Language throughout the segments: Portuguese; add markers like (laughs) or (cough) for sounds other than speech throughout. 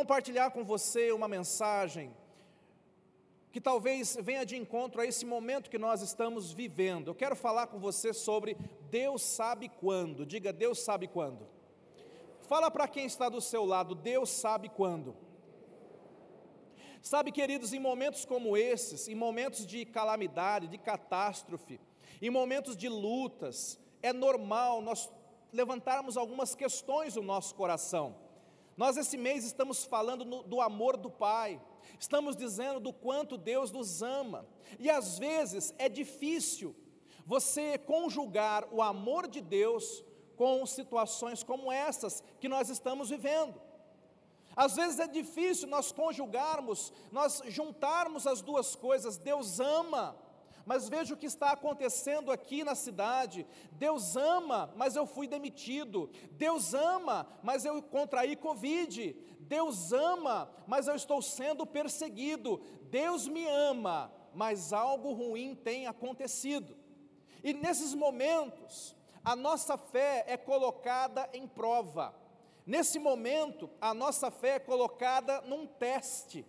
compartilhar com você uma mensagem que talvez venha de encontro a esse momento que nós estamos vivendo. Eu quero falar com você sobre Deus sabe quando. Diga, Deus sabe quando. Fala para quem está do seu lado, Deus sabe quando. Sabe, queridos, em momentos como esses, em momentos de calamidade, de catástrofe, em momentos de lutas, é normal nós levantarmos algumas questões no nosso coração. Nós, esse mês, estamos falando no, do amor do Pai, estamos dizendo do quanto Deus nos ama, e às vezes é difícil você conjugar o amor de Deus com situações como essas que nós estamos vivendo. Às vezes é difícil nós conjugarmos, nós juntarmos as duas coisas. Deus ama, mas veja o que está acontecendo aqui na cidade. Deus ama, mas eu fui demitido. Deus ama, mas eu contraí Covid. Deus ama, mas eu estou sendo perseguido. Deus me ama, mas algo ruim tem acontecido. E nesses momentos, a nossa fé é colocada em prova. Nesse momento, a nossa fé é colocada num teste.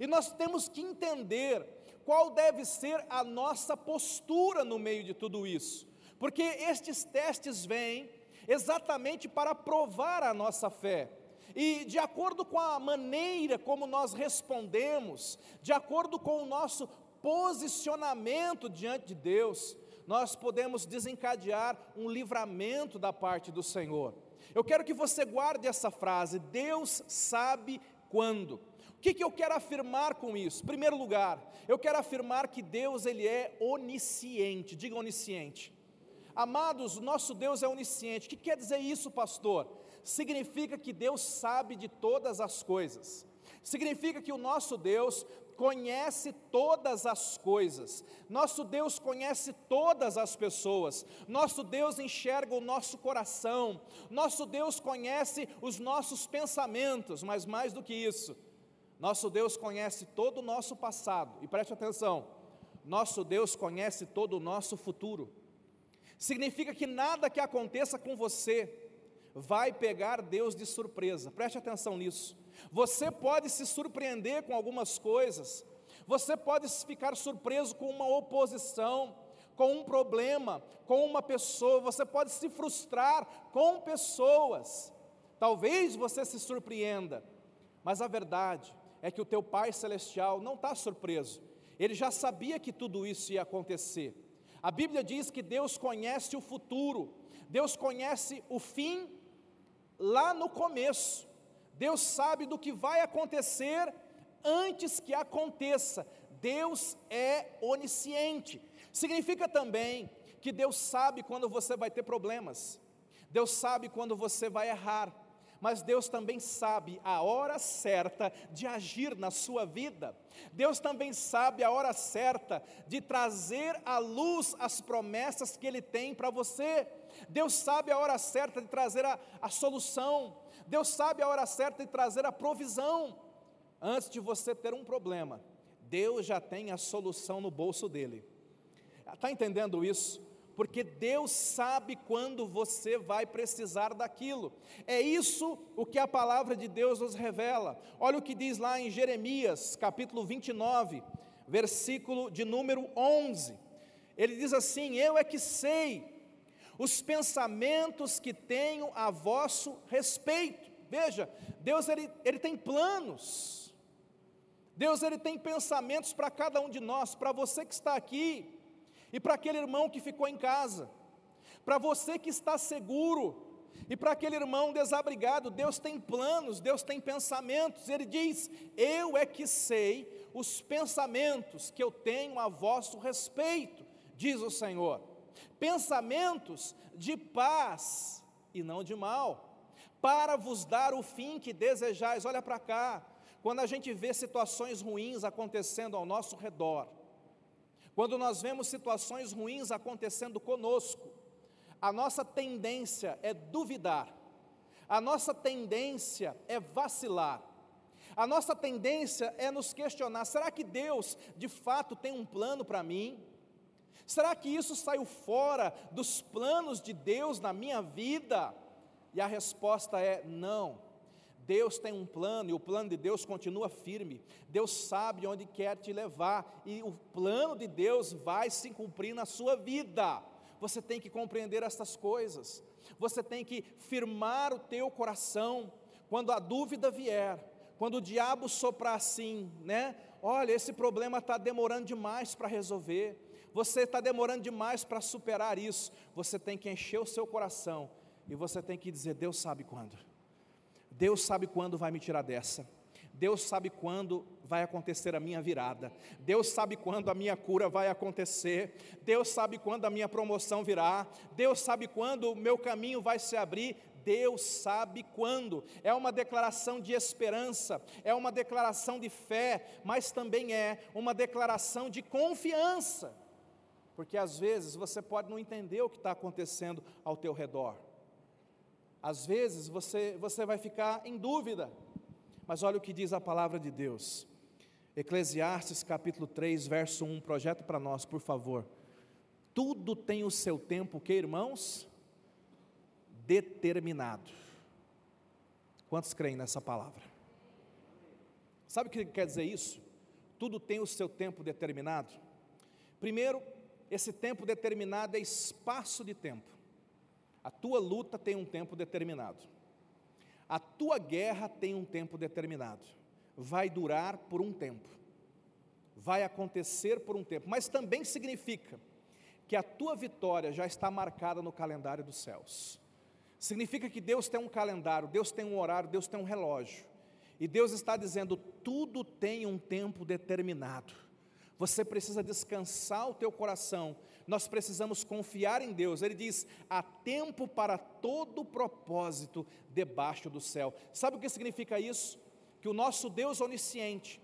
E nós temos que entender qual deve ser a nossa postura no meio de tudo isso. Porque estes testes vêm exatamente para provar a nossa fé. E de acordo com a maneira como nós respondemos, de acordo com o nosso posicionamento diante de Deus, nós podemos desencadear um livramento da parte do Senhor. Eu quero que você guarde essa frase: Deus sabe quando. O que, que eu quero afirmar com isso? Primeiro lugar, eu quero afirmar que Deus ele é onisciente. Diga onisciente. Amados, nosso Deus é onisciente. O que quer dizer isso, pastor? Significa que Deus sabe de todas as coisas. Significa que o nosso Deus conhece todas as coisas, nosso Deus conhece todas as pessoas, nosso Deus enxerga o nosso coração, nosso Deus conhece os nossos pensamentos, mas mais do que isso, nosso Deus conhece todo o nosso passado, e preste atenção, nosso Deus conhece todo o nosso futuro. Significa que nada que aconteça com você vai pegar Deus de surpresa, preste atenção nisso. Você pode se surpreender com algumas coisas, você pode ficar surpreso com uma oposição, com um problema, com uma pessoa, você pode se frustrar com pessoas. Talvez você se surpreenda, mas a verdade é que o teu Pai Celestial não está surpreso, ele já sabia que tudo isso ia acontecer. A Bíblia diz que Deus conhece o futuro, Deus conhece o fim lá no começo. Deus sabe do que vai acontecer antes que aconteça. Deus é onisciente. Significa também que Deus sabe quando você vai ter problemas. Deus sabe quando você vai errar. Mas Deus também sabe a hora certa de agir na sua vida. Deus também sabe a hora certa de trazer à luz as promessas que Ele tem para você. Deus sabe a hora certa de trazer a, a solução. Deus sabe a hora certa de trazer a provisão. Antes de você ter um problema, Deus já tem a solução no bolso dele. Está entendendo isso? Porque Deus sabe quando você vai precisar daquilo. É isso o que a palavra de Deus nos revela. Olha o que diz lá em Jeremias, capítulo 29, versículo de número 11. Ele diz assim: Eu é que sei os pensamentos que tenho a vosso respeito. Veja, Deus ele, ele tem planos. Deus ele tem pensamentos para cada um de nós, para você que está aqui e para aquele irmão que ficou em casa, para você que está seguro e para aquele irmão desabrigado, Deus tem planos, Deus tem pensamentos. Ele diz: Eu é que sei os pensamentos que eu tenho a vosso respeito, diz o Senhor pensamentos de paz e não de mal, para vos dar o fim que desejais. Olha para cá, quando a gente vê situações ruins acontecendo ao nosso redor, quando nós vemos situações ruins acontecendo conosco, a nossa tendência é duvidar, a nossa tendência é vacilar, a nossa tendência é nos questionar: será que Deus de fato tem um plano para mim? Será que isso saiu fora dos planos de Deus na minha vida? E a resposta é não. Deus tem um plano e o plano de Deus continua firme. Deus sabe onde quer te levar e o plano de Deus vai se cumprir na sua vida. Você tem que compreender essas coisas. Você tem que firmar o teu coração quando a dúvida vier, quando o diabo soprar assim, né? Olha, esse problema está demorando demais para resolver. Você está demorando demais para superar isso. Você tem que encher o seu coração e você tem que dizer: Deus sabe quando. Deus sabe quando vai me tirar dessa. Deus sabe quando vai acontecer a minha virada. Deus sabe quando a minha cura vai acontecer. Deus sabe quando a minha promoção virá. Deus sabe quando o meu caminho vai se abrir. Deus sabe quando. É uma declaração de esperança, é uma declaração de fé, mas também é uma declaração de confiança. Porque às vezes você pode não entender o que está acontecendo ao teu redor. Às vezes você, você vai ficar em dúvida. Mas olha o que diz a palavra de Deus. Eclesiastes capítulo 3, verso 1, projeto para nós, por favor. Tudo tem o seu tempo, que irmãos? Determinado. Quantos creem nessa palavra? Sabe o que quer dizer isso? Tudo tem o seu tempo determinado. Primeiro, esse tempo determinado é espaço de tempo. A tua luta tem um tempo determinado. A tua guerra tem um tempo determinado. Vai durar por um tempo. Vai acontecer por um tempo. Mas também significa que a tua vitória já está marcada no calendário dos céus. Significa que Deus tem um calendário, Deus tem um horário, Deus tem um relógio. E Deus está dizendo: tudo tem um tempo determinado. Você precisa descansar o teu coração nós precisamos confiar em Deus. Ele diz: há tempo para todo propósito debaixo do céu. Sabe o que significa isso? Que o nosso Deus onisciente,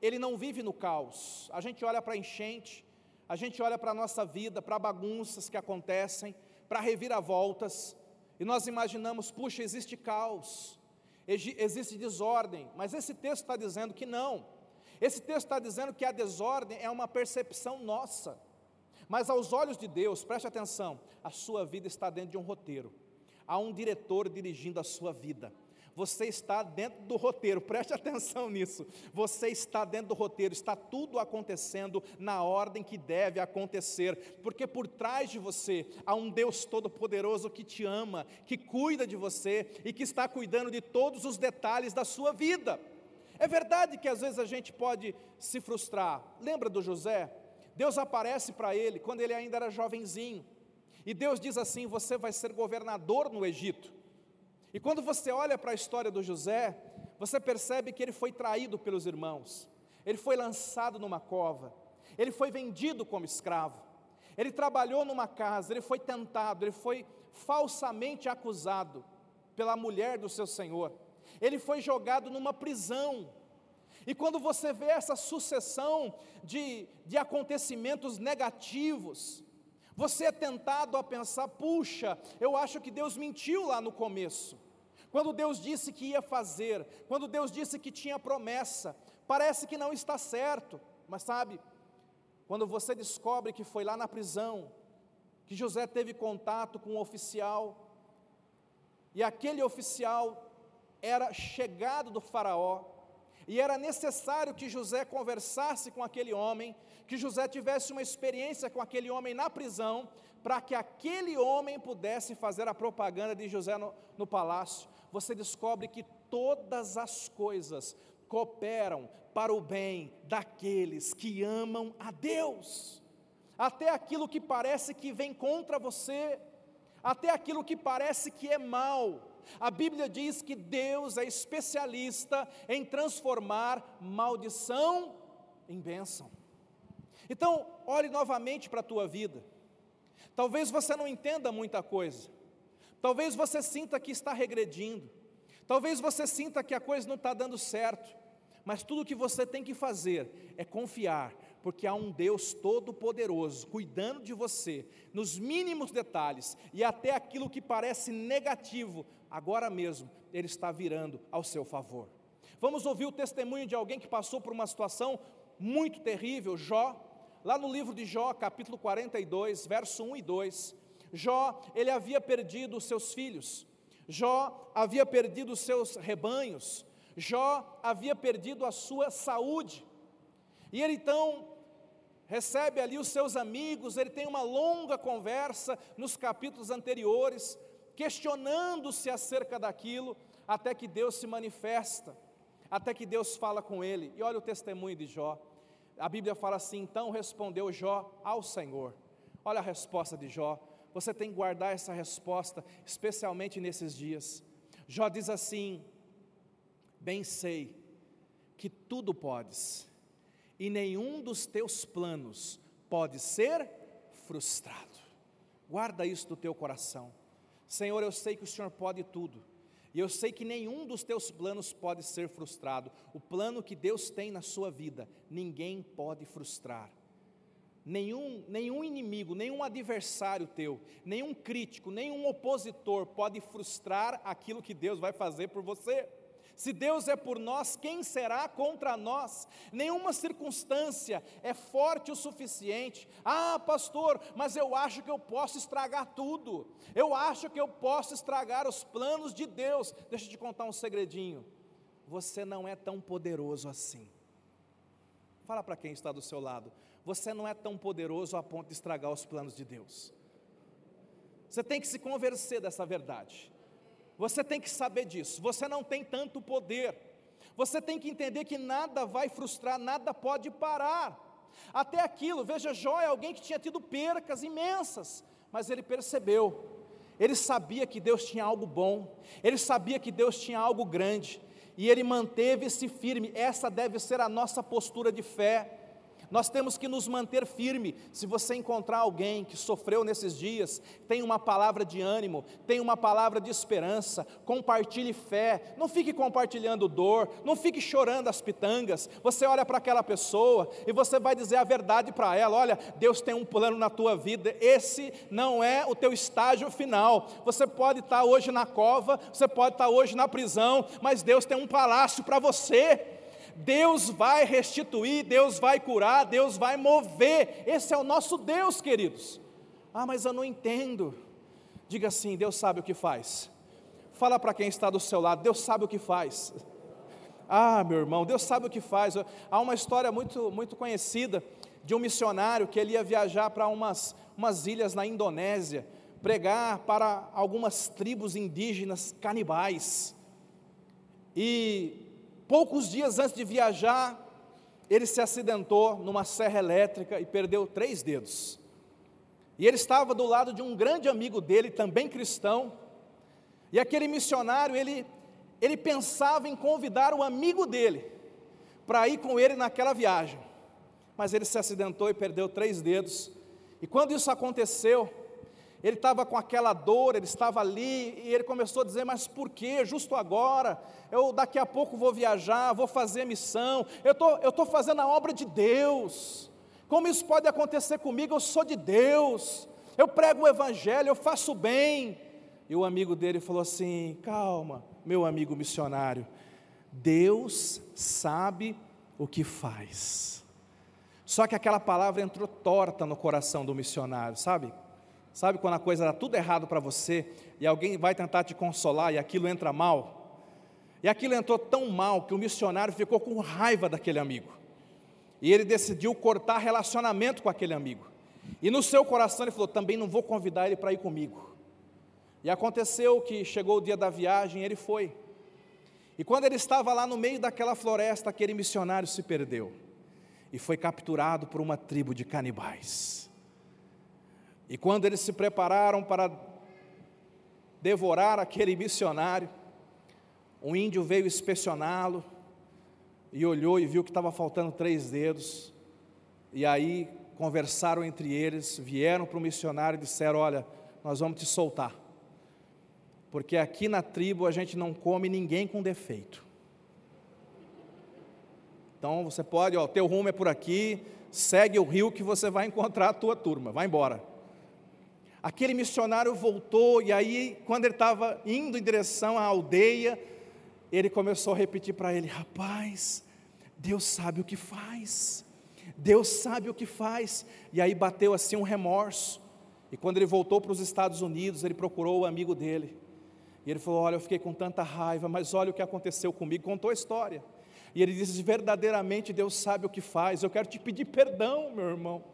ele não vive no caos. A gente olha para a enchente, a gente olha para a nossa vida, para bagunças que acontecem, para reviravoltas, e nós imaginamos, puxa, existe caos, existe desordem, mas esse texto está dizendo que não. Esse texto está dizendo que a desordem é uma percepção nossa. Mas aos olhos de Deus, preste atenção, a sua vida está dentro de um roteiro. Há um diretor dirigindo a sua vida. Você está dentro do roteiro, (laughs) preste atenção nisso. Você está dentro do roteiro, está tudo acontecendo na ordem que deve acontecer, porque por trás de você há um Deus Todo-Poderoso que te ama, que cuida de você e que está cuidando de todos os detalhes da sua vida. É verdade que às vezes a gente pode se frustrar. Lembra do José? Deus aparece para ele quando ele ainda era jovenzinho. E Deus diz assim: Você vai ser governador no Egito. E quando você olha para a história do José, você percebe que ele foi traído pelos irmãos, ele foi lançado numa cova, ele foi vendido como escravo, ele trabalhou numa casa, ele foi tentado, ele foi falsamente acusado pela mulher do seu senhor, ele foi jogado numa prisão, e quando você vê essa sucessão de, de acontecimentos negativos, você é tentado a pensar: puxa, eu acho que Deus mentiu lá no começo. Quando Deus disse que ia fazer, quando Deus disse que tinha promessa, parece que não está certo, mas sabe, quando você descobre que foi lá na prisão, que José teve contato com um oficial, e aquele oficial era chegado do Faraó, e era necessário que José conversasse com aquele homem, que José tivesse uma experiência com aquele homem na prisão, para que aquele homem pudesse fazer a propaganda de José no, no palácio. Você descobre que todas as coisas cooperam para o bem daqueles que amam a Deus. Até aquilo que parece que vem contra você, até aquilo que parece que é mal, a Bíblia diz que Deus é especialista em transformar maldição em bênção. Então, olhe novamente para a tua vida. Talvez você não entenda muita coisa. Talvez você sinta que está regredindo. Talvez você sinta que a coisa não está dando certo. Mas tudo o que você tem que fazer é confiar porque há um Deus todo-poderoso cuidando de você nos mínimos detalhes e até aquilo que parece negativo, agora mesmo ele está virando ao seu favor. Vamos ouvir o testemunho de alguém que passou por uma situação muito terrível, Jó, lá no livro de Jó, capítulo 42, verso 1 e 2. Jó, ele havia perdido os seus filhos. Jó havia perdido os seus rebanhos, Jó havia perdido a sua saúde. E ele então recebe ali os seus amigos, ele tem uma longa conversa nos capítulos anteriores, questionando-se acerca daquilo, até que Deus se manifesta, até que Deus fala com ele. E olha o testemunho de Jó. A Bíblia fala assim: então respondeu Jó ao Senhor. Olha a resposta de Jó. Você tem que guardar essa resposta, especialmente nesses dias. Jó diz assim: Bem sei que tudo podes, e nenhum dos teus planos pode ser frustrado. Guarda isso do teu coração. Senhor, eu sei que o Senhor pode tudo. E eu sei que nenhum dos teus planos pode ser frustrado. O plano que Deus tem na sua vida, ninguém pode frustrar. Nenhum, nenhum inimigo, nenhum adversário teu, nenhum crítico, nenhum opositor pode frustrar aquilo que Deus vai fazer por você. Se Deus é por nós, quem será contra nós? Nenhuma circunstância é forte o suficiente. Ah, pastor, mas eu acho que eu posso estragar tudo. Eu acho que eu posso estragar os planos de Deus. Deixa eu te contar um segredinho. Você não é tão poderoso assim. Fala para quem está do seu lado. Você não é tão poderoso a ponto de estragar os planos de Deus. Você tem que se convencer dessa verdade. Você tem que saber disso. Você não tem tanto poder. Você tem que entender que nada vai frustrar, nada pode parar. Até aquilo, veja, Jó é alguém que tinha tido percas imensas, mas ele percebeu, ele sabia que Deus tinha algo bom, ele sabia que Deus tinha algo grande, e ele manteve-se firme. Essa deve ser a nossa postura de fé. Nós temos que nos manter firme. Se você encontrar alguém que sofreu nesses dias, tem uma palavra de ânimo, tem uma palavra de esperança, compartilhe fé. Não fique compartilhando dor, não fique chorando as pitangas. Você olha para aquela pessoa e você vai dizer a verdade para ela: olha, Deus tem um plano na tua vida. Esse não é o teu estágio final. Você pode estar hoje na cova, você pode estar hoje na prisão, mas Deus tem um palácio para você. Deus vai restituir, Deus vai curar, Deus vai mover. Esse é o nosso Deus, queridos. Ah, mas eu não entendo. Diga assim: Deus sabe o que faz. Fala para quem está do seu lado: Deus sabe o que faz. Ah, meu irmão, Deus sabe o que faz. Há uma história muito, muito conhecida de um missionário que ele ia viajar para umas, umas ilhas na Indonésia, pregar para algumas tribos indígenas canibais. E Poucos dias antes de viajar, ele se acidentou numa serra elétrica e perdeu três dedos. E ele estava do lado de um grande amigo dele, também cristão, e aquele missionário, ele, ele pensava em convidar o amigo dele para ir com ele naquela viagem. Mas ele se acidentou e perdeu três dedos. E quando isso aconteceu, ele estava com aquela dor, ele estava ali, e ele começou a dizer: Mas por que justo agora? Eu daqui a pouco vou viajar, vou fazer missão, eu estou eu tô fazendo a obra de Deus. Como isso pode acontecer comigo? Eu sou de Deus, eu prego o Evangelho, eu faço bem. E o amigo dele falou assim: Calma, meu amigo missionário, Deus sabe o que faz. Só que aquela palavra entrou torta no coração do missionário, sabe? Sabe quando a coisa dá tudo errado para você e alguém vai tentar te consolar e aquilo entra mal? E aquilo entrou tão mal que o missionário ficou com raiva daquele amigo. E ele decidiu cortar relacionamento com aquele amigo. E no seu coração ele falou: também não vou convidar ele para ir comigo. E aconteceu que chegou o dia da viagem, ele foi. E quando ele estava lá no meio daquela floresta, aquele missionário se perdeu e foi capturado por uma tribo de canibais. E quando eles se prepararam para devorar aquele missionário, um índio veio inspecioná-lo e olhou e viu que estava faltando três dedos. E aí conversaram entre eles, vieram para o missionário e disseram: Olha, nós vamos te soltar, porque aqui na tribo a gente não come ninguém com defeito. Então você pode, ó, teu rumo é por aqui, segue o rio que você vai encontrar a tua turma, vai embora. Aquele missionário voltou, e aí, quando ele estava indo em direção à aldeia, ele começou a repetir para ele: Rapaz, Deus sabe o que faz, Deus sabe o que faz. E aí bateu assim um remorso. E quando ele voltou para os Estados Unidos, ele procurou o amigo dele. E ele falou: Olha, eu fiquei com tanta raiva, mas olha o que aconteceu comigo. Contou a história. E ele disse: Verdadeiramente Deus sabe o que faz. Eu quero te pedir perdão, meu irmão,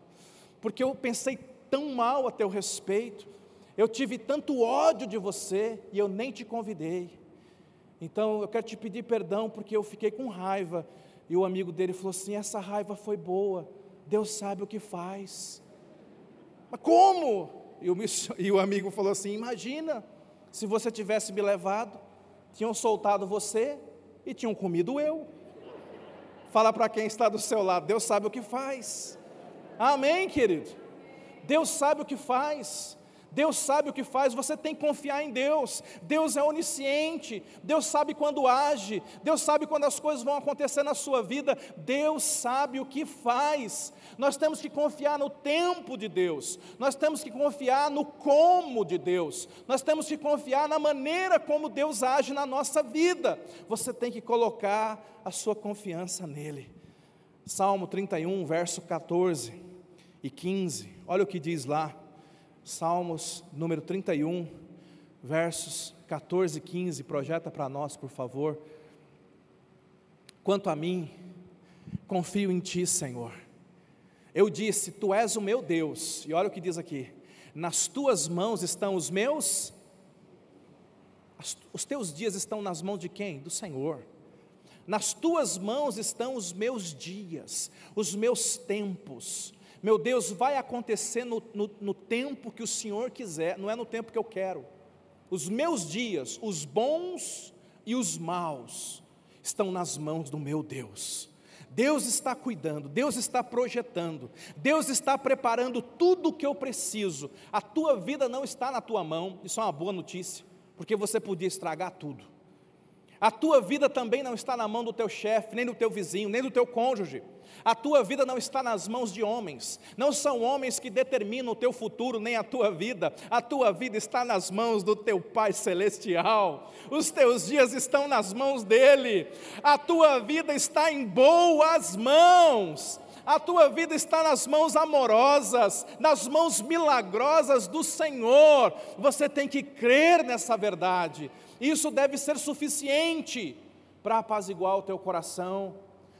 porque eu pensei tão mal a teu respeito. Eu tive tanto ódio de você e eu nem te convidei. Então eu quero te pedir perdão porque eu fiquei com raiva. E o amigo dele falou assim: Essa raiva foi boa. Deus sabe o que faz. Mas como? E o, (laughs) e o amigo falou assim: Imagina se você tivesse me levado, tinham soltado você e tinham comido eu. Fala para quem está do seu lado, Deus sabe o que faz. Amém, querido? Deus sabe o que faz. Deus sabe o que faz, você tem que confiar em Deus. Deus é onisciente, Deus sabe quando age, Deus sabe quando as coisas vão acontecer na sua vida, Deus sabe o que faz. Nós temos que confiar no tempo de Deus, nós temos que confiar no como de Deus, nós temos que confiar na maneira como Deus age na nossa vida. Você tem que colocar a sua confiança nele. Salmo 31, verso 14 e 15, olha o que diz lá. Salmos número 31, versos 14 e 15, projeta para nós, por favor. Quanto a mim, confio em Ti, Senhor. Eu disse: Tu és o meu Deus, e olha o que diz aqui: Nas Tuas mãos estão os meus, os Teus dias estão nas mãos de quem? Do Senhor. Nas Tuas mãos estão os meus dias, os meus tempos meu Deus, vai acontecer no, no, no, tempo que o Senhor quiser, não é no tempo que eu quero. Os meus dias, os bons e os maus, estão nas mãos do meu Deus. Deus está cuidando, Deus está projetando, Deus está preparando tudo o que eu preciso. A tua vida não está na tua mão, isso é uma boa notícia, porque você podia estragar tudo. A tua vida também não está na mão do teu chefe, nem do teu vizinho, nem do teu cônjuge. A tua vida não está nas mãos de homens, não são homens que determinam o teu futuro, nem a tua vida. A tua vida está nas mãos do teu Pai Celestial, os teus dias estão nas mãos dEle, a tua vida está em boas mãos. A tua vida está nas mãos amorosas, nas mãos milagrosas do Senhor. Você tem que crer nessa verdade. Isso deve ser suficiente para apaziguar o teu coração.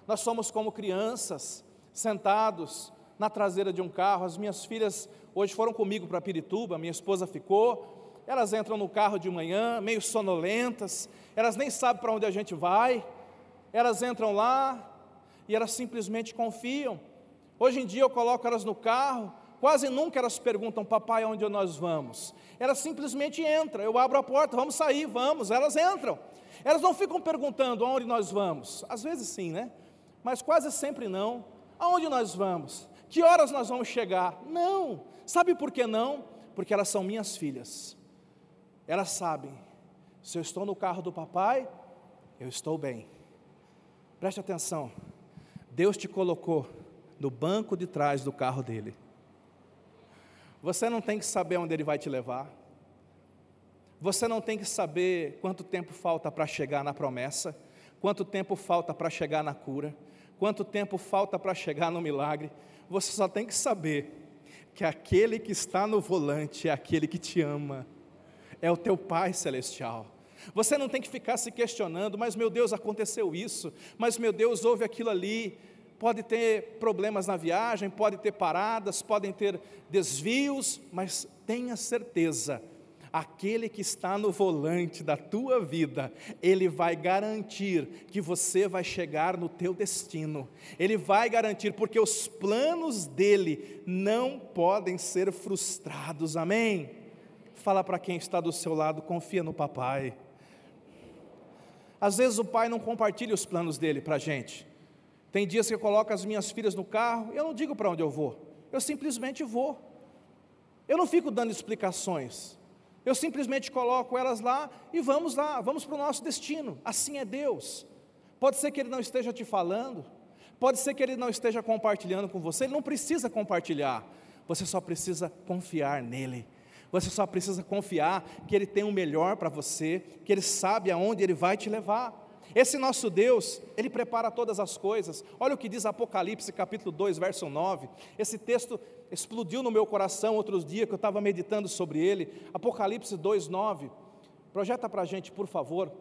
Nós somos como crianças, sentados na traseira de um carro. As minhas filhas hoje foram comigo para Pirituba, minha esposa ficou. Elas entram no carro de manhã, meio sonolentas, elas nem sabem para onde a gente vai. Elas entram lá e elas simplesmente confiam. Hoje em dia eu coloco elas no carro, Quase nunca elas perguntam, papai, onde nós vamos? Elas simplesmente entram, eu abro a porta, vamos sair, vamos, elas entram. Elas não ficam perguntando aonde nós vamos. Às vezes sim, né? Mas quase sempre não. Aonde nós vamos? Que horas nós vamos chegar? Não. Sabe por que não? Porque elas são minhas filhas. Elas sabem. Se eu estou no carro do papai, eu estou bem. Preste atenção. Deus te colocou no banco de trás do carro dele. Você não tem que saber onde ele vai te levar. Você não tem que saber quanto tempo falta para chegar na promessa, quanto tempo falta para chegar na cura, quanto tempo falta para chegar no milagre. Você só tem que saber que aquele que está no volante é aquele que te ama, é o teu Pai celestial. Você não tem que ficar se questionando, mas meu Deus, aconteceu isso, mas meu Deus, houve aquilo ali, pode ter problemas na viagem, pode ter paradas, podem ter desvios, mas tenha certeza, aquele que está no volante da tua vida, ele vai garantir que você vai chegar no teu destino. Ele vai garantir porque os planos dele não podem ser frustrados. Amém. Fala para quem está do seu lado, confia no papai. Às vezes o pai não compartilha os planos dele para a gente. Tem dias que eu coloco as minhas filhas no carro, eu não digo para onde eu vou, eu simplesmente vou. Eu não fico dando explicações, eu simplesmente coloco elas lá e vamos lá, vamos para o nosso destino. Assim é Deus. Pode ser que Ele não esteja te falando, pode ser que Ele não esteja compartilhando com você, Ele não precisa compartilhar, você só precisa confiar nele. Você só precisa confiar que Ele tem o melhor para você, que Ele sabe aonde Ele vai te levar. Esse nosso Deus, Ele prepara todas as coisas. Olha o que diz Apocalipse capítulo 2, verso 9. Esse texto explodiu no meu coração outros dias que eu estava meditando sobre ele. Apocalipse 2, 9. Projeta para a gente, por favor.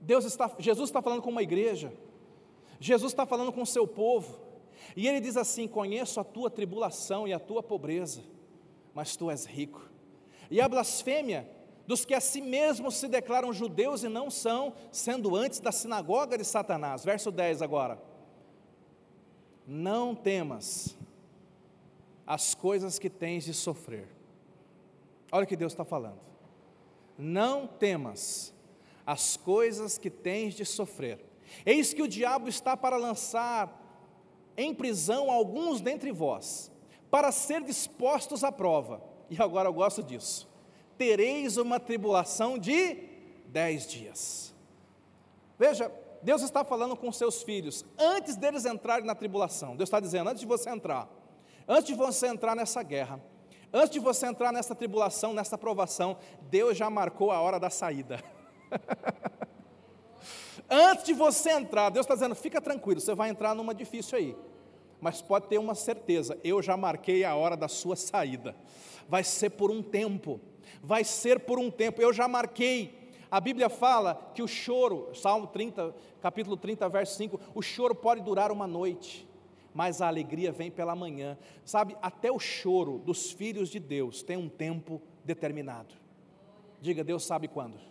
Deus está, Jesus está falando com uma igreja. Jesus está falando com o seu povo. E ele diz assim: Conheço a tua tribulação e a tua pobreza, mas tu és rico. E a blasfêmia dos que a si mesmos se declaram judeus e não são, sendo antes da sinagoga de Satanás. Verso 10 agora. Não temas as coisas que tens de sofrer. Olha o que Deus está falando. Não temas as coisas que tens de sofrer. Eis que o diabo está para lançar em prisão alguns dentre vós, para ser dispostos à prova. E agora eu gosto disso tereis uma tribulação de dez dias. Veja, Deus está falando com seus filhos, antes deles entrarem na tribulação. Deus está dizendo, antes de você entrar, antes de você entrar nessa guerra, antes de você entrar nessa tribulação, nessa provação, Deus já marcou a hora da saída. (laughs) antes de você entrar, Deus está dizendo, fica tranquilo, você vai entrar numa difícil aí. Mas pode ter uma certeza, eu já marquei a hora da sua saída. Vai ser por um tempo vai ser por um tempo. Eu já marquei. A Bíblia fala que o choro, Salmo 30, capítulo 30, verso 5, o choro pode durar uma noite, mas a alegria vem pela manhã. Sabe, até o choro dos filhos de Deus tem um tempo determinado. Diga, Deus sabe quando.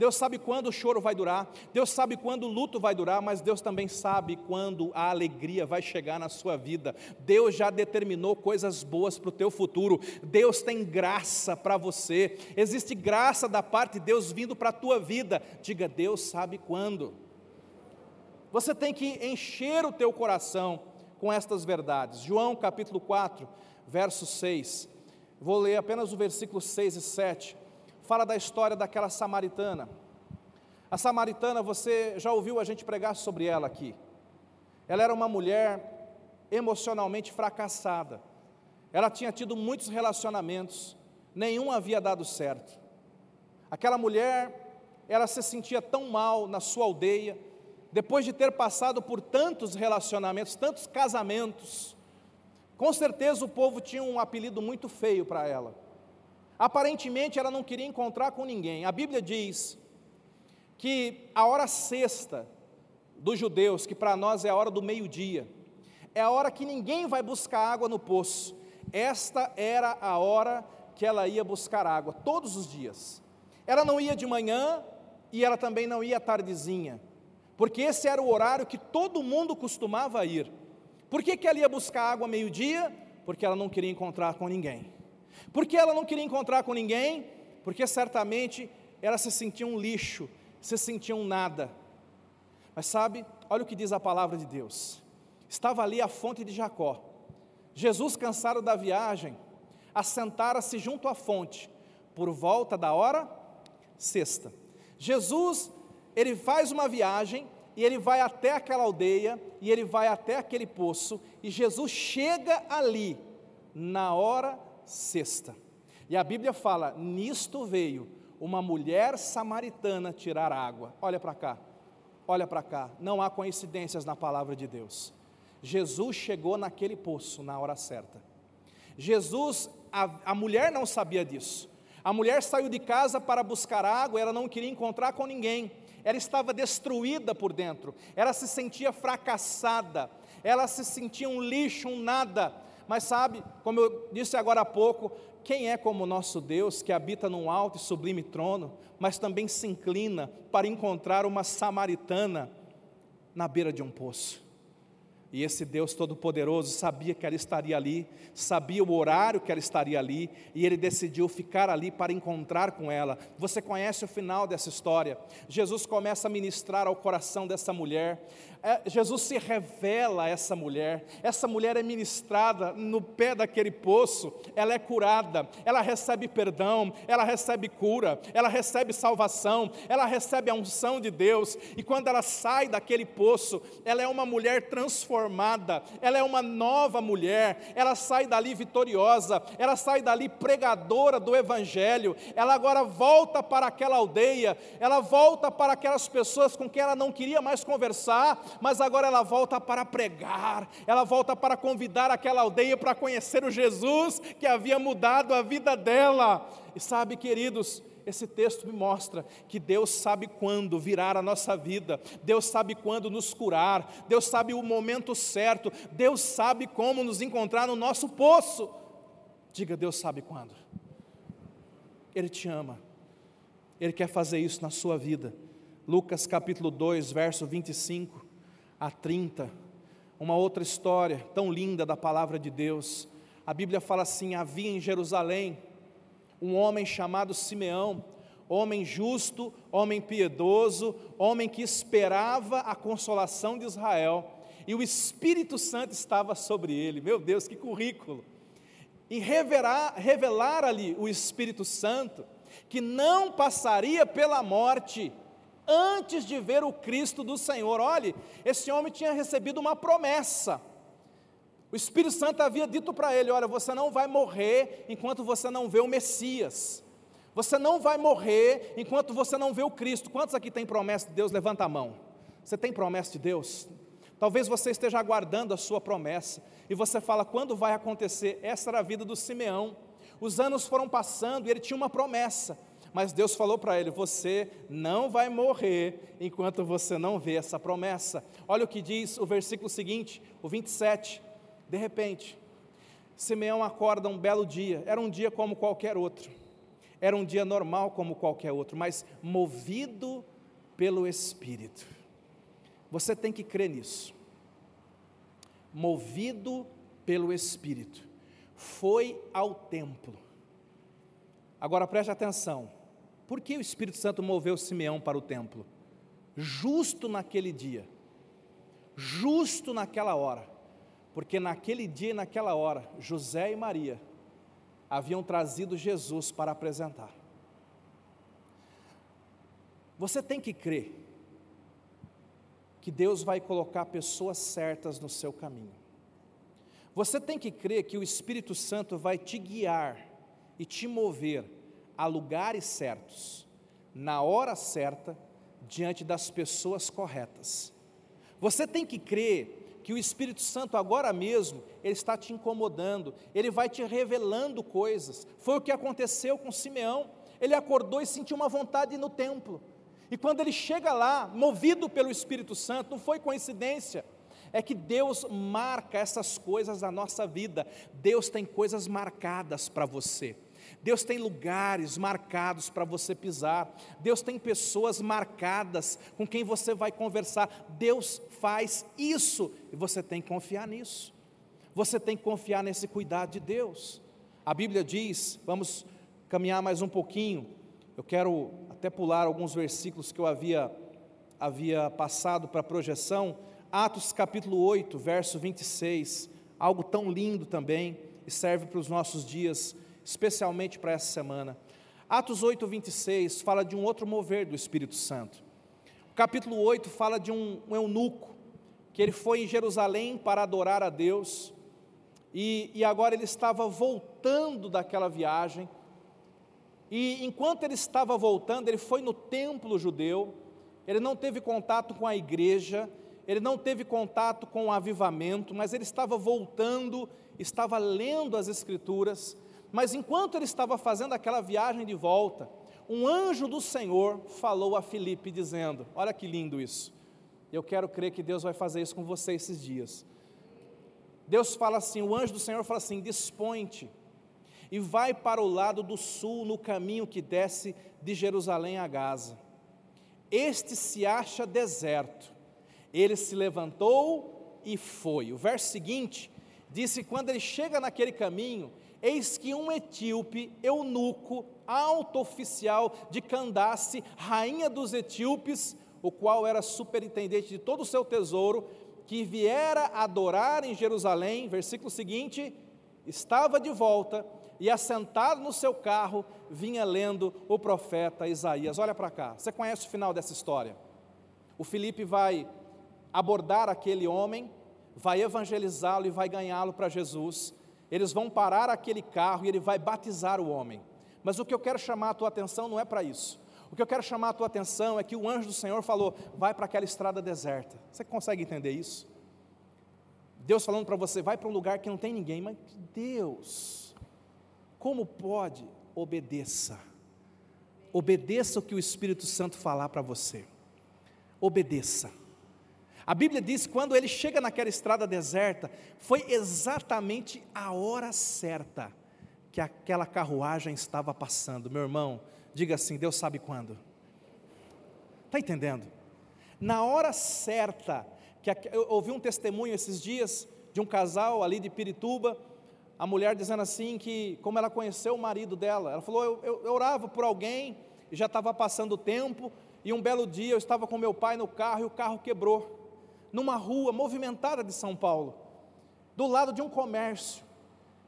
Deus sabe quando o choro vai durar, Deus sabe quando o luto vai durar, mas Deus também sabe quando a alegria vai chegar na sua vida. Deus já determinou coisas boas para o teu futuro. Deus tem graça para você. Existe graça da parte de Deus vindo para a tua vida. Diga, Deus sabe quando. Você tem que encher o teu coração com estas verdades. João capítulo 4, verso 6. Vou ler apenas o versículo 6 e 7 fala da história daquela samaritana. A samaritana, você já ouviu a gente pregar sobre ela aqui. Ela era uma mulher emocionalmente fracassada. Ela tinha tido muitos relacionamentos, nenhum havia dado certo. Aquela mulher, ela se sentia tão mal na sua aldeia, depois de ter passado por tantos relacionamentos, tantos casamentos. Com certeza o povo tinha um apelido muito feio para ela. Aparentemente ela não queria encontrar com ninguém. A Bíblia diz que a hora sexta dos judeus, que para nós é a hora do meio-dia, é a hora que ninguém vai buscar água no poço. Esta era a hora que ela ia buscar água, todos os dias. Ela não ia de manhã e ela também não ia tardezinha, porque esse era o horário que todo mundo costumava ir. Por que, que ela ia buscar água meio-dia? Porque ela não queria encontrar com ninguém. Por que ela não queria encontrar com ninguém? Porque certamente ela se sentia um lixo, se sentia um nada. Mas sabe, olha o que diz a palavra de Deus. Estava ali a fonte de Jacó. Jesus, cansado da viagem, assentara-se junto à fonte, por volta da hora sexta. Jesus, ele faz uma viagem e ele vai até aquela aldeia e ele vai até aquele poço e Jesus chega ali na hora sexta. E a Bíblia fala: nisto veio uma mulher samaritana tirar água. Olha para cá, olha para cá. Não há coincidências na palavra de Deus. Jesus chegou naquele poço na hora certa. Jesus, a, a mulher não sabia disso. A mulher saiu de casa para buscar água, ela não queria encontrar com ninguém. Ela estava destruída por dentro. Ela se sentia fracassada. Ela se sentia um lixo, um nada mas sabe, como eu disse agora há pouco, quem é como nosso Deus que habita num alto e sublime trono, mas também se inclina para encontrar uma samaritana na beira de um poço? E esse Deus Todo-Poderoso sabia que ela estaria ali, sabia o horário que ela estaria ali, e ele decidiu ficar ali para encontrar com ela. Você conhece o final dessa história? Jesus começa a ministrar ao coração dessa mulher, Jesus se revela a essa mulher, essa mulher é ministrada no pé daquele poço, ela é curada, ela recebe perdão, ela recebe cura, ela recebe salvação, ela recebe a unção de Deus, e quando ela sai daquele poço, ela é uma mulher transformada transformada, ela é uma nova mulher, ela sai dali vitoriosa, ela sai dali pregadora do Evangelho, ela agora volta para aquela aldeia, ela volta para aquelas pessoas com quem ela não queria mais conversar, mas agora ela volta para pregar, ela volta para convidar aquela aldeia para conhecer o Jesus que havia mudado a vida dela. E sabe, queridos, esse texto me mostra que Deus sabe quando virar a nossa vida, Deus sabe quando nos curar, Deus sabe o momento certo, Deus sabe como nos encontrar no nosso poço. Diga, Deus sabe quando. Ele te ama, Ele quer fazer isso na sua vida. Lucas capítulo 2, verso 25 a 30, uma outra história tão linda da palavra de Deus. A Bíblia fala assim: havia em Jerusalém um homem chamado Simeão, homem justo, homem piedoso, homem que esperava a consolação de Israel, e o Espírito Santo estava sobre ele. Meu Deus, que currículo! E revelar, revelar ali o Espírito Santo, que não passaria pela morte antes de ver o Cristo do Senhor. Olhe, esse homem tinha recebido uma promessa. O Espírito Santo havia dito para ele: Olha, você não vai morrer enquanto você não vê o Messias. Você não vai morrer enquanto você não vê o Cristo. Quantos aqui têm promessa de Deus? Levanta a mão. Você tem promessa de Deus? Talvez você esteja aguardando a sua promessa e você fala: quando vai acontecer? Essa era a vida do Simeão. Os anos foram passando e ele tinha uma promessa, mas Deus falou para ele: você não vai morrer enquanto você não vê essa promessa. Olha o que diz o versículo seguinte, o 27. De repente, Simeão acorda um belo dia, era um dia como qualquer outro, era um dia normal como qualquer outro, mas movido pelo Espírito. Você tem que crer nisso. Movido pelo Espírito, foi ao templo. Agora preste atenção: por que o Espírito Santo moveu Simeão para o templo? Justo naquele dia, justo naquela hora porque naquele dia e naquela hora, José e Maria haviam trazido Jesus para apresentar. Você tem que crer que Deus vai colocar pessoas certas no seu caminho. Você tem que crer que o Espírito Santo vai te guiar e te mover a lugares certos, na hora certa, diante das pessoas corretas. Você tem que crer que o Espírito Santo agora mesmo, ele está te incomodando, ele vai te revelando coisas. Foi o que aconteceu com Simeão. Ele acordou e sentiu uma vontade no templo. E quando ele chega lá, movido pelo Espírito Santo, não foi coincidência, é que Deus marca essas coisas na nossa vida. Deus tem coisas marcadas para você. Deus tem lugares marcados para você pisar, Deus tem pessoas marcadas com quem você vai conversar. Deus faz isso e você tem que confiar nisso. Você tem que confiar nesse cuidado de Deus. A Bíblia diz, vamos caminhar mais um pouquinho. Eu quero até pular alguns versículos que eu havia havia passado para projeção. Atos capítulo 8, verso 26, algo tão lindo também e serve para os nossos dias especialmente para essa semana. Atos 8, 26 fala de um outro mover do Espírito Santo. O capítulo 8 fala de um, um eunuco, que ele foi em Jerusalém para adorar a Deus, e, e agora ele estava voltando daquela viagem, e enquanto ele estava voltando, ele foi no templo judeu, ele não teve contato com a igreja, ele não teve contato com o avivamento, mas ele estava voltando, estava lendo as Escrituras, mas enquanto ele estava fazendo aquela viagem de volta, um anjo do Senhor falou a Filipe, dizendo: Olha que lindo isso. Eu quero crer que Deus vai fazer isso com você esses dias. Deus fala assim: o anjo do Senhor fala assim: dispõe-te e vai para o lado do sul, no caminho que desce de Jerusalém a Gaza. Este se acha deserto. Ele se levantou e foi. O verso seguinte disse: quando ele chega naquele caminho, Eis que um etíope, eunuco, alto oficial de Candace, rainha dos etíopes, o qual era superintendente de todo o seu tesouro, que viera adorar em Jerusalém, versículo seguinte, estava de volta e assentado no seu carro, vinha lendo o profeta Isaías. Olha para cá, você conhece o final dessa história? O Felipe vai abordar aquele homem, vai evangelizá-lo e vai ganhá-lo para Jesus. Eles vão parar aquele carro e ele vai batizar o homem. Mas o que eu quero chamar a tua atenção não é para isso. O que eu quero chamar a tua atenção é que o anjo do Senhor falou: vai para aquela estrada deserta. Você consegue entender isso? Deus falando para você, vai para um lugar que não tem ninguém, mas Deus, como pode? Obedeça. Obedeça o que o Espírito Santo falar para você. Obedeça. A Bíblia diz que quando ele chega naquela estrada deserta, foi exatamente a hora certa que aquela carruagem estava passando. Meu irmão, diga assim: Deus sabe quando. Está entendendo? Na hora certa, que eu ouvi um testemunho esses dias de um casal ali de Pirituba, a mulher dizendo assim que, como ela conheceu o marido dela, ela falou: Eu, eu, eu orava por alguém, já estava passando o tempo, e um belo dia eu estava com meu pai no carro e o carro quebrou, numa rua movimentada de São Paulo, do lado de um comércio.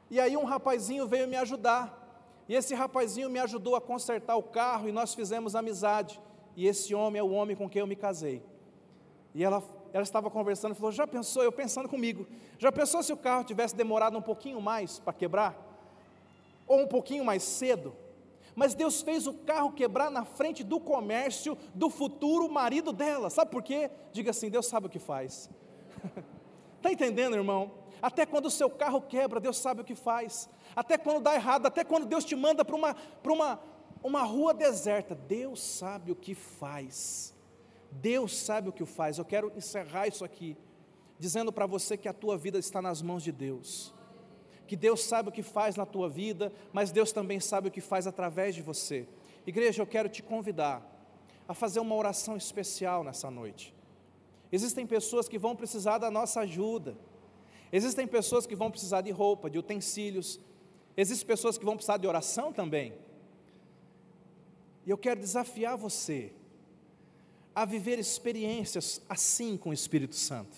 E aí um rapazinho veio me ajudar. E esse rapazinho me ajudou a consertar o carro e nós fizemos amizade. E esse homem é o homem com quem eu me casei. E ela, ela estava conversando e falou: Já pensou? Eu pensando comigo, já pensou se o carro tivesse demorado um pouquinho mais para quebrar? Ou um pouquinho mais cedo? Mas Deus fez o carro quebrar na frente do comércio do futuro marido dela. Sabe por quê? Diga assim: Deus sabe o que faz. Está (laughs) entendendo, irmão? Até quando o seu carro quebra, Deus sabe o que faz. Até quando dá errado, até quando Deus te manda para uma, uma, uma rua deserta, Deus sabe o que faz. Deus sabe o que faz. Eu quero encerrar isso aqui, dizendo para você que a tua vida está nas mãos de Deus que Deus sabe o que faz na tua vida, mas Deus também sabe o que faz através de você. Igreja, eu quero te convidar a fazer uma oração especial nessa noite. Existem pessoas que vão precisar da nossa ajuda, existem pessoas que vão precisar de roupa, de utensílios, existem pessoas que vão precisar de oração também. E eu quero desafiar você a viver experiências assim com o Espírito Santo.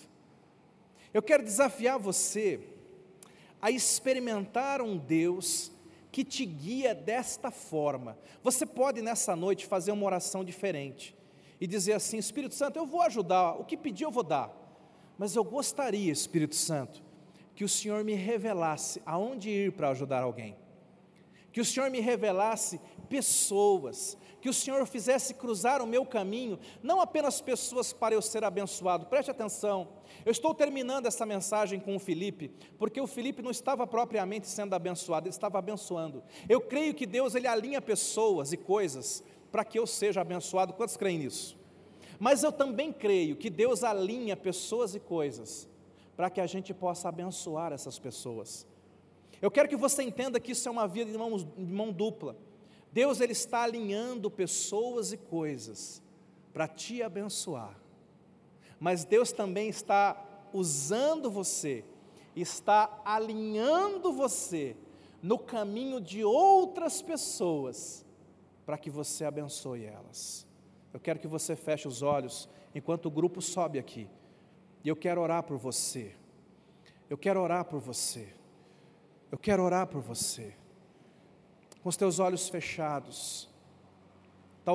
Eu quero desafiar você a experimentar um Deus que te guia desta forma. Você pode nessa noite fazer uma oração diferente e dizer assim: Espírito Santo, eu vou ajudar, o que pedir eu vou dar, mas eu gostaria, Espírito Santo, que o Senhor me revelasse aonde ir para ajudar alguém, que o Senhor me revelasse pessoas, que o Senhor fizesse cruzar o meu caminho, não apenas pessoas para eu ser abençoado, preste atenção, eu estou terminando essa mensagem com o Felipe, porque o Felipe não estava propriamente sendo abençoado, ele estava abençoando. Eu creio que Deus ele alinha pessoas e coisas para que eu seja abençoado. Quantos creem nisso? Mas eu também creio que Deus alinha pessoas e coisas para que a gente possa abençoar essas pessoas. Eu quero que você entenda que isso é uma via de mão, de mão dupla. Deus ele está alinhando pessoas e coisas para te abençoar. Mas Deus também está usando você, está alinhando você no caminho de outras pessoas para que você abençoe elas. Eu quero que você feche os olhos enquanto o grupo sobe aqui. E eu quero orar por você. Eu quero orar por você. Eu quero orar por você com os teus olhos fechados.